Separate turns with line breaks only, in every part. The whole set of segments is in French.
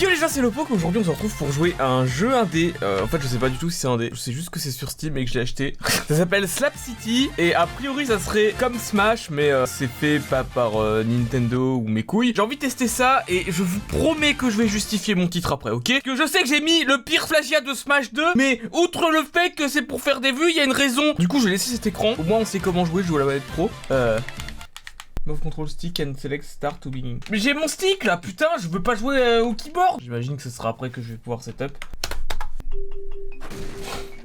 Yo les gens c'est Lopo aujourd'hui on se retrouve pour jouer à un jeu indé. Euh, En fait je sais pas du tout si c'est indé Je sais juste que c'est sur Steam et que je l'ai acheté. Ça s'appelle Slap City Et a priori ça serait comme Smash Mais euh, c'est fait pas par euh, Nintendo ou mes couilles. J'ai envie de tester ça Et je vous promets que je vais justifier mon titre après ok? Que je sais que j'ai mis le pire plagiat de Smash 2 Mais outre le fait que c'est pour faire des vues il y a une raison. Du coup je vais laisser cet écran. Au moins on sait comment jouer je joue à la manette pro. Euh... Move control stick and select start to begin. Mais j'ai mon stick là, putain, je veux pas jouer euh, au keyboard. J'imagine que ce sera après que je vais pouvoir setup.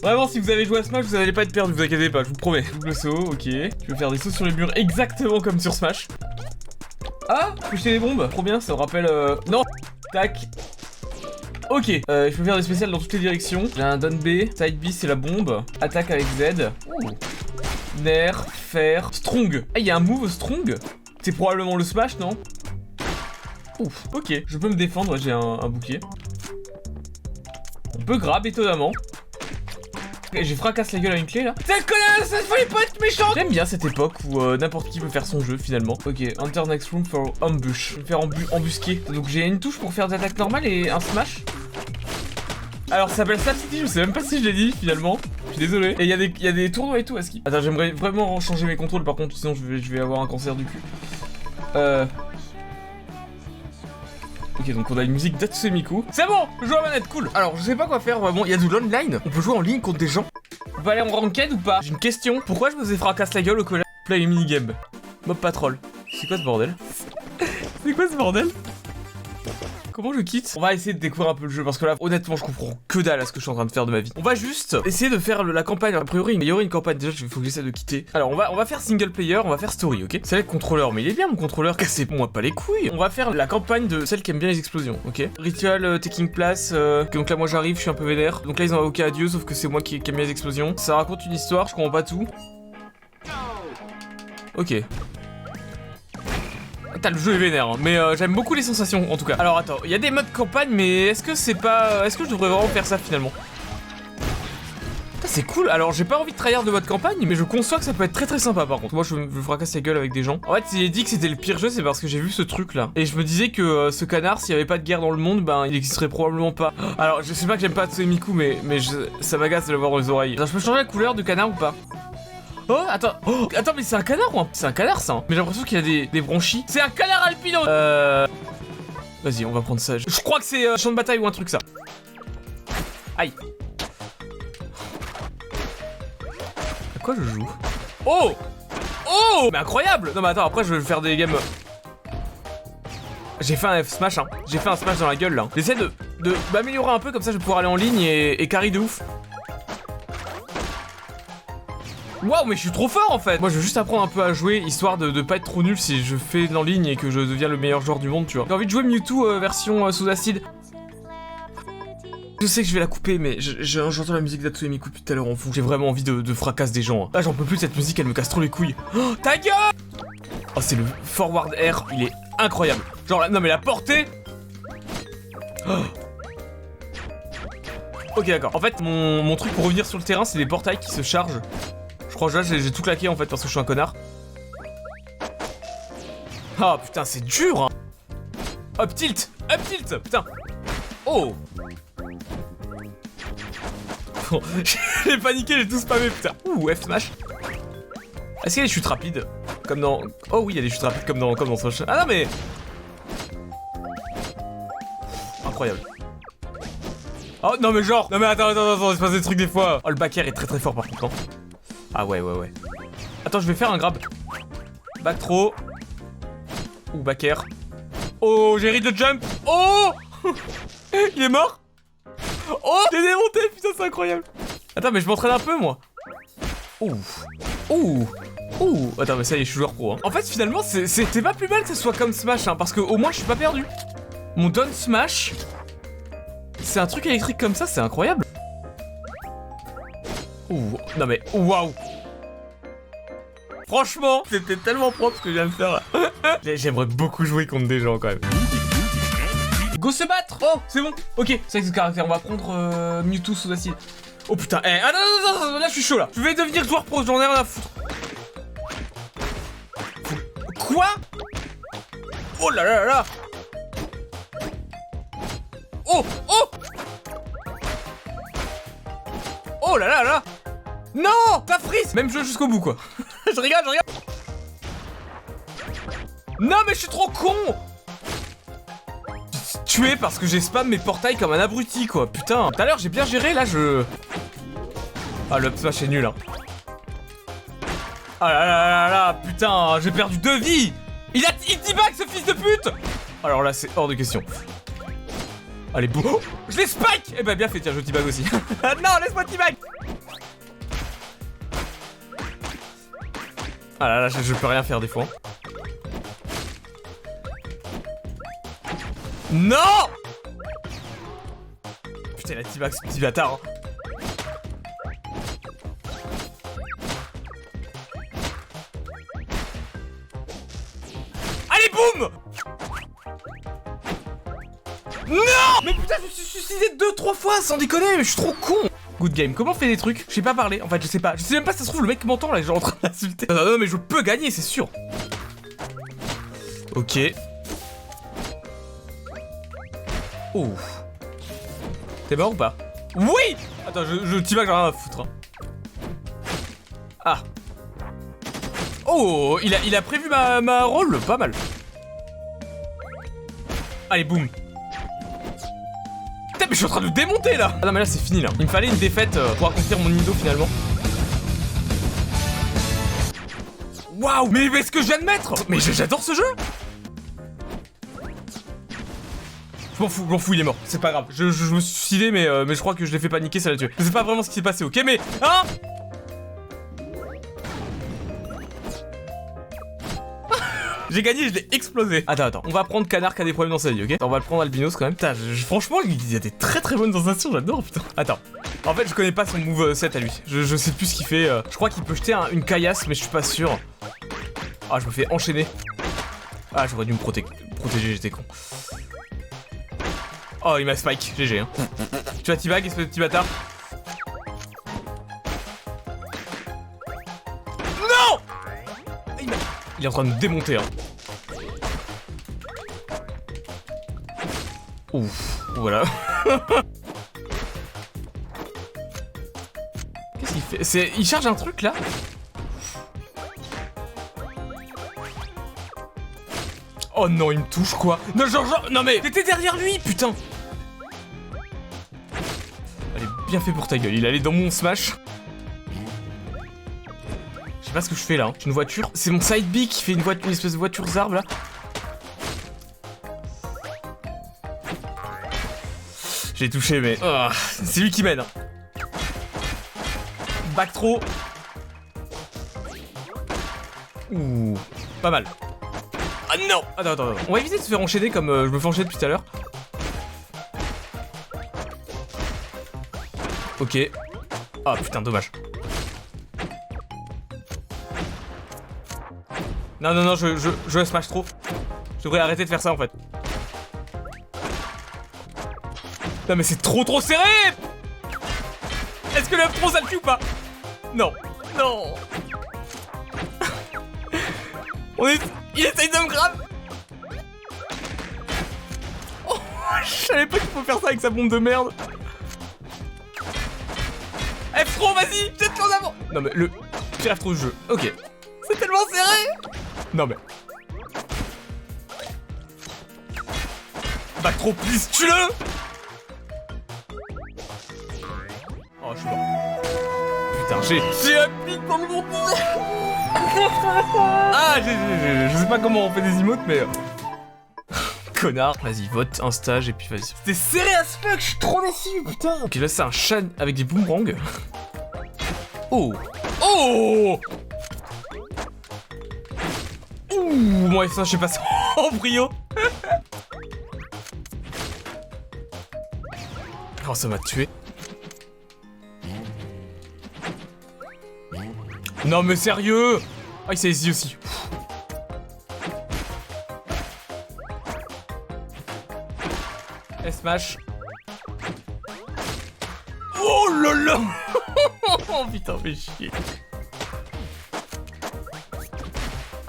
Vraiment, si vous avez joué à Smash, vous allez pas être perdu, vous inquiétez pas, je vous promets. Double saut, ok. Je vais faire des sauts sur les murs exactement comme sur Smash. Ah, je peux jeter des bombes, trop bien, ça me rappelle. Euh... Non, tac. Ok, euh, je peux faire des spéciales dans toutes les directions. J'ai un down B, side B c'est la bombe, attaque avec Z. Ouh. Nerf, fer, strong. Ah, il y a un move strong? C'est probablement le smash, non? Ouf, ok. Je peux me défendre, j'ai un, un, bouquet. On peut grab, étonnamment. Okay, j'ai fracasse la gueule à une clé, là. C'est connasse, ça fallait pas être méchant J'aime bien cette époque où euh, n'importe qui peut faire son jeu, finalement. Ok, enter next room for ambush. Je vais me faire embu embusquer. Donc j'ai une touche pour faire des attaques normales et un smash. Alors ça s'appelle Slap City, je sais même pas si je l'ai dit, finalement. Je suis désolé. Et il y, a des tournois et tout à ski. Attends, j'aimerais vraiment changer mes contrôles par contre, sinon je vais, avoir un cancer du cul. Euh. Ok, donc on a une musique d'Atsemiku. C'est bon, je joue à manette, cool. Alors, je sais pas quoi faire vraiment. Il y a de l'online. On peut jouer en ligne contre des gens. On peut aller en ranked ou pas? J'ai une question. Pourquoi je me faisais fracasse la gueule au collège? Play minigame. Mob patrol. C'est quoi ce bordel? C'est quoi ce bordel? Comment je quitte On va essayer de découvrir un peu le jeu parce que là, honnêtement, je comprends que dalle à ce que je suis en train de faire de ma vie. On va juste essayer de faire la campagne. A priori, il y aurait une campagne déjà. Il faut que j'essaie de quitter. Alors, on va, on va faire single player, on va faire story, ok? C'est le contrôleur, mais il est bien mon contrôleur. Cassez-moi pas les couilles. On va faire la campagne de celle qui aime bien les explosions, ok? Ritual euh, taking place. Euh, donc là, moi j'arrive, je suis un peu vénère. Donc là, ils ont invoqué à Dieu, sauf que c'est moi qui, qui aime bien les explosions. Ça raconte une histoire, je comprends pas tout. Ok. Le jeu est vénère, hein. mais euh, j'aime beaucoup les sensations en tout cas. Alors attends, il y a des modes campagne, mais est-ce que c'est pas. Est-ce que je devrais vraiment faire ça finalement? C'est cool, alors j'ai pas envie de trahir de mode campagne, mais je conçois que ça peut être très très sympa par contre. Moi je, je fracasse la gueule avec des gens. En fait, si j'ai dit que c'était le pire jeu, c'est parce que j'ai vu ce truc là. Et je me disais que euh, ce canard, s'il y avait pas de guerre dans le monde, ben il existerait probablement pas. Alors je sais pas que j'aime pas Tsemiku, mais, mais je, ça m'agace de l'avoir dans les oreilles. Alors, je peux changer la couleur de canard ou pas? Oh, attends, oh, attends, mais c'est un canard ou un... C'est un canard ça hein Mais j'ai l'impression qu'il a des, bronchies. C'est un canard alpino Euh... Vas-y, on va prendre ça. Je, crois que c'est euh, champ de bataille ou un truc ça. Aïe. À quoi je joue? Oh Oh Mais incroyable Non mais attends, après je vais faire des games... J'ai fait un F smash, hein. J'ai fait un smash dans la gueule là. J'essaie de, de m'améliorer un peu, comme ça je vais pouvoir aller en ligne et, et carry de ouf. Waouh, mais je suis trop fort en fait! Moi, je veux juste apprendre un peu à jouer, histoire de, de pas être trop nul si je fais l'en ligne et que je deviens le meilleur joueur du monde, tu vois. J'ai envie de jouer Mewtwo euh, version euh, sous acide. Je sais que je vais la couper, mais j'entends la musique d'Atsuemiku depuis tout à l'heure en fond. J'ai vraiment envie de, de fracasse des gens. Là, j'en peux plus de cette musique, elle me casse trop les couilles. Oh, ta gueule! Oh, c'est le forward air, il est incroyable. Genre, non, mais la portée. Oh. Ok, d'accord. En fait, mon, mon truc pour revenir sur le terrain, c'est des portails qui se chargent. Je crois que là j'ai tout claqué en fait parce que je suis un connard. Oh putain c'est dur hein. Up tilt Up tilt Putain. Oh. J'ai paniqué, j'ai tout spammé putain. Ouh F smash. Est-ce qu'il y a des chutes rapides Comme dans... Oh oui il y a des chutes rapides comme dans, comme dans Smash Ah non mais. Incroyable. Oh non mais genre Non mais attends attends attends il se passe des trucs des fois. Oh le back air est très très fort par contre hein. Ah ouais, ouais, ouais. Attends, je vais faire un grab. Back throw. Ou back air. Oh, j'ai de jump. Oh Il est mort Oh J'ai démonté, putain, c'est incroyable. Attends, mais je m'entraîne un peu, moi. Ouh. Ouh. Ouh. Attends, mais ça y est, je suis joueur pro. Hein. En fait, finalement, c'était pas plus mal que ce soit comme Smash, hein, parce que au moins, je suis pas perdu. Mon down smash, c'est un truc électrique comme ça, c'est incroyable. Ouh, non mais, waouh Franchement, c'était tellement propre ce que je viens de faire là. J'aimerais beaucoup jouer contre des gens quand même. Go se battre Oh, c'est bon Ok, c'est ce caractère, on va prendre euh, Mewtwo sous acide. Oh putain, eh, ah non, non, non, non, là je suis chaud là. Je vais devenir joueur pro, j'en ai rien à foutre. Quoi? Oh là là là là Oh Oh Oh là là là Non Pas frise Même jeu jusqu'au bout, quoi. je regarde, je regarde Non, mais je suis trop con Tué parce que j'ai spam mes portails comme un abruti, quoi. Putain. Tout à l'heure, j'ai bien géré, là, je... Ah, le smash est nul, hein. Ah là là là là, putain, j'ai perdu deux vies Il a il back ce fils de pute Alors là, c'est hors de question. Allez, boum oh, Je l'ai spike Eh ben bien fait, tiens, je t-bag aussi. non, laisse-moi t-bag Ah là là, je, peux rien faire des fois. Non Putain, la ce petit bâtard. Hein. Allez, boum Non Mais putain, je me suis suicidé deux, trois fois, sans déconner, mais je suis trop con Game. Comment on fait des trucs Je sais pas parler. En fait, je sais pas. Je sais même pas si ça se trouve, le mec m'entend là, genre en train d'insulter. Non, non, mais je peux gagner, c'est sûr. Ok. Ouf. T'es mort ou pas Oui Attends, je, je t'y vas, j'ai rien à foutre. Hein. Ah. Oh, il a, il a prévu ma, ma rôle, pas mal. Allez, boum. Mais je suis en train de le démonter là Ah non, mais là c'est fini là. Il me fallait une défaite euh, pour accomplir mon indo finalement. Waouh Mais, mais ce que je viens de mettre? Mais j'adore ce jeu Je m'en fous, je m'en fous, il est mort. C'est pas grave. Je, me suis suicidé, mais, euh, mais je crois que je l'ai fait paniquer, ça l'a tué. Je sais pas vraiment ce qui s'est passé, ok Mais... Hein? J'ai gagné, je l'ai explosé. Attends, attends. On va prendre Canard qui a des problèmes dans sa vie, ok On va le prendre Albinos quand même. Putain, franchement, il y a des très très bonnes sensations, j'adore, putain. Attends. En fait, je connais pas son move set à lui. Je, sais plus ce qu'il fait. Euh. Je crois qu'il peut jeter une caillasse, mais je suis pas sûr. Ah, je me fais enchaîner. Ah, j'aurais dû me protéger, j'étais con. Oh, il m'a spike, GG. Hein. tu vas t-bag, espèce de petit bâtard il est en train de démonter, hein. Ouf, voilà. Qu'est-ce qu'il fait? Il charge un truc, là? Oh non, il me touche, quoi. Non, genre, genre... Non, mais... T'étais derrière lui, putain. Allez, bien fait pour ta gueule, il allait dans mon smash sais pas ce que je fais là. Hein. J'ai une voiture. C'est mon side B qui fait une, voiture, une espèce de voiture zarbe là. J'ai touché mais... Oh, c'est lui qui mène. Hein. Back trop. Ouh, pas mal. Ah non Attends, attends, attends. On va éviter de se faire enchaîner comme euh, je me fais enchaîner depuis tout à l'heure. Ok. Ah putain, dommage. Non, non, non, je, je, je smash trop. Je devrais arrêter de faire ça en fait. Non mais c'est trop trop serré Est-ce que le F3 ça le tue ou pas? Non. Non. On est... Il essaye de me grave oh, Je savais pas qu'il faut faire ça avec sa bombe de merde. F3, vas-y, jette-le en avant Non mais le pire F3 du jeu. Ok. C'est tellement serré non mais... Bah trop please, tue-le Oh, je suis mort. Putain, j'ai... J'ai un pic dans le monde Ah, je sais pas comment on fait des emotes, mais... Euh, connard. Vas-y, vote un stage et puis vas-y. C'était serré as fuck, je suis trop déçu, putain. Ok, là c'est un chat avec des boomerangs. Oh Oh Ouh, moi ça, je sais pas en brio. oh, ça m'a tué. Non mais sérieux? Ah il s'est ici aussi. S-Smash. Oh là là Oh putain, fais chier.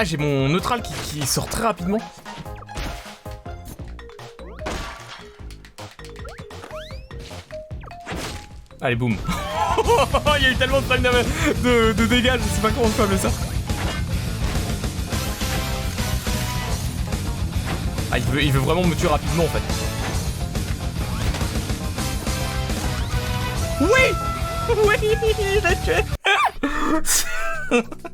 Ah, j'ai mon neutral qui, sort très rapidement. Allez, boum. Il y a eu tellement de de, de dégâts, je sais pas comment on peut appeler ça. Ah, il veut, il veut vraiment me tuer rapidement en fait. Oui Oui, il l'a tué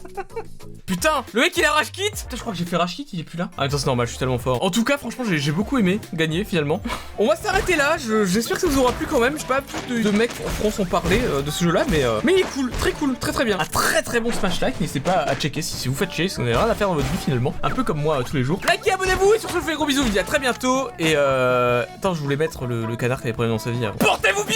Putain, le mec il a rage kit Putain, je crois que j'ai fait rage kit, il est plus là. Ah, attends, c'est normal, je suis tellement fort. En tout cas, franchement, j'ai beaucoup aimé gagner finalement. On va s'arrêter là, je- j'espère que ça vous aura plu quand même. Je sais pas, plus de, de mecs en France ont parlé euh, de ce jeu-là, mais, euh, mais il est cool, très cool, très très bien. Un très très bon Smash Like, n'hésitez pas à checker si, si vous faites chier, si vous n'avez rien à faire dans votre vie finalement. Un peu comme moi euh, tous les jours. Likez, abonnez-vous et sur ce, je vous fais des gros bisous, je vous dis à très bientôt. Et euh. Attends, je voulais mettre le, le canard qui avait problème dans sa vie avant. Portez-vous bien